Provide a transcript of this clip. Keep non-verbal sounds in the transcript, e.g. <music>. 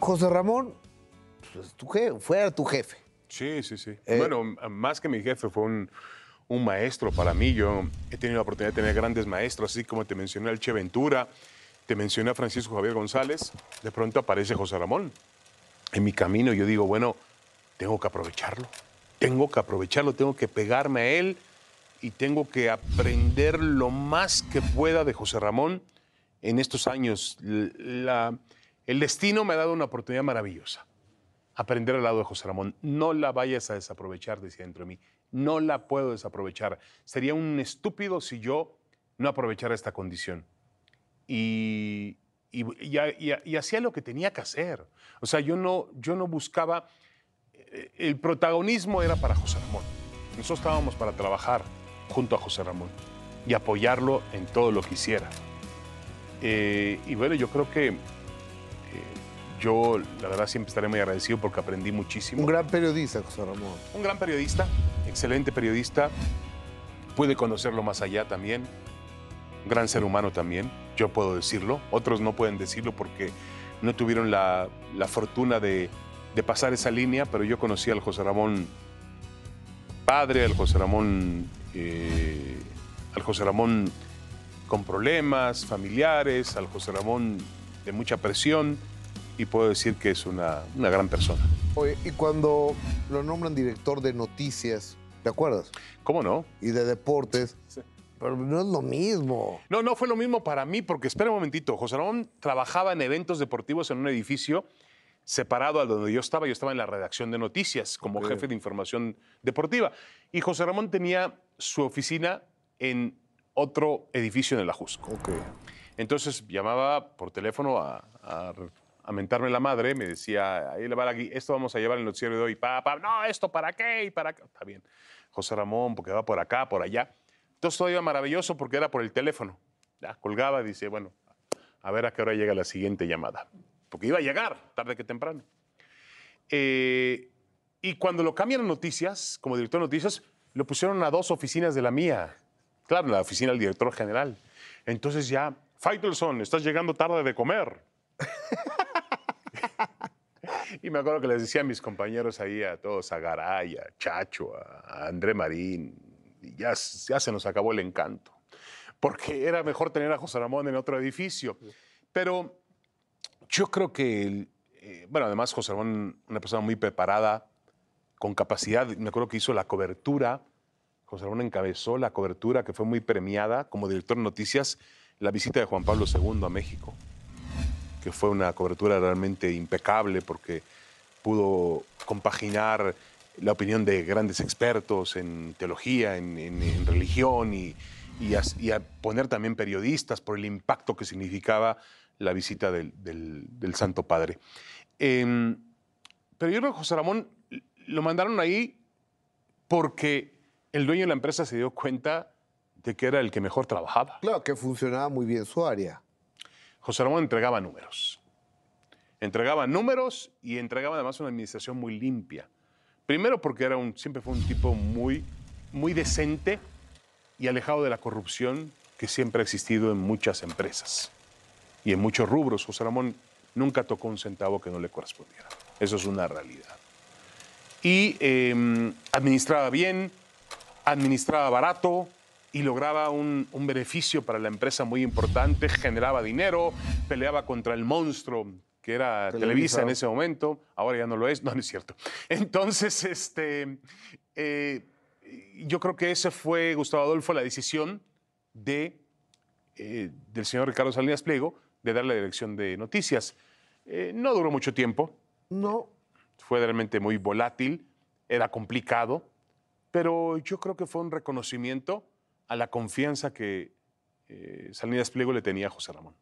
José Ramón, pues, tu jefe, fue tu jefe. Sí, sí, sí. Eh, bueno, más que mi jefe, fue un, un maestro para mí. Yo he tenido la oportunidad de tener grandes maestros, así como te mencioné al Che Ventura, te mencioné a Francisco Javier González. De pronto aparece José Ramón en mi camino. Yo digo, bueno, tengo que aprovecharlo. Tengo que aprovecharlo, tengo que pegarme a él y tengo que aprender lo más que pueda de José Ramón en estos años. La- el destino me ha dado una oportunidad maravillosa. Aprender al lado de José Ramón. No la vayas a desaprovechar, decía dentro de mí. No la puedo desaprovechar. Sería un estúpido si yo no aprovechara esta condición. Y, hacía lo que tenía que hacer. O sea, yo no, yo no buscaba... eh, El protagonismo era para José Ramón. Nosotros estábamos para trabajar junto a José Ramón y apoyarlo en todo lo que hiciera. Eh, y bueno, yo creo que yo, la verdad, siempre estaré muy agradecido porque aprendí muchísimo. Un gran periodista, José Ramón. Un gran periodista, excelente periodista. Pude conocerlo más allá también. Un gran ser humano también, yo puedo decirlo. Otros no pueden decirlo porque no tuvieron la, la fortuna de, de pasar esa línea, pero yo conocí al José Ramón padre, al José Ramón, eh, al José Ramón con problemas familiares, al José Ramón de mucha presión y puedo decir que es una, una gran persona. Oye, y cuando lo nombran director de noticias, ¿te acuerdas? ¿Cómo no? Y de deportes, Sí. pero no es lo mismo. No, no fue lo mismo para mí, porque espera un momentito. José Ramón trabajaba en eventos deportivos en un edificio separado a donde yo estaba. Yo estaba en la redacción de noticias como jefe de información deportiva. Y José Ramón tenía su oficina en otro edificio en el Ajusco. Ok. Entonces llamaba por teléfono a, mentarme la madre, me decía, ahí le va gui- esto vamos a llevar el noticiero de hoy, pa, pa, no, esto para qué y para qué. Está bien. José Ramón, porque va por acá, por allá. Entonces todo iba maravilloso porque era por el teléfono. Ya, colgaba, dice, bueno, a ver a qué hora llega la siguiente llamada. Porque iba a llegar, tarde que temprano. Eh, y cuando lo cambian noticias, como director de noticias, lo pusieron a dos oficinas de la mía. Claro, en la oficina del director general. Entonces ya, Faitelson, estás llegando tarde de comer. <laughs> y me acuerdo que les decía a mis compañeros ahí, a todos, a Garay, a Chacho, a André Marín, y ya, ya se nos acabó el encanto. Porque era mejor tener a José Ramón en otro edificio. Pero yo creo que, eh, bueno, además José Ramón, una persona muy preparada, con capacidad, me acuerdo que hizo la cobertura, José Ramón encabezó la cobertura que fue muy premiada como director de noticias, la visita de Juan Pablo II a México, que fue una cobertura realmente impecable porque pudo compaginar la opinión de grandes expertos en teología, en, religión y, a, poner también periodistas por el impacto que significaba la visita del Santo Padre. Em, pero yo creo que José Ramón lo mandaron ahí porque el dueño de la empresa se dio cuenta de que era el que mejor trabajaba. Claro que funcionaba muy bien su área. José Ramón entregaba números. Entregaba números y entregaba además una administración muy limpia. Primero porque era un, siempre fue un tipo muy, muy decente y alejado de la corrupción que siempre ha existido en muchas empresas y en muchos rubros. José Ramón nunca tocó un centavo que no le correspondiera. Eso es una realidad. Y eh, administraba bien, administraba barato y lograba un, un beneficio para la empresa muy importante, generaba dinero, peleaba contra el monstruo que era Televisa, Televisa. en ese momento, ahora ya no lo es, no, no es cierto. <laughs> Entonces, este, eh, yo creo que ese fue, Gustavo Adolfo, la decisión de, eh, del señor Ricardo Salinas Pliego de darle la dirección de noticias. Eh, no duró mucho tiempo, No, fue realmente muy volátil, era complicado, pero yo creo que fue un reconocimiento a la confianza que eh, Salinas Pliego le tenía a José Ramón.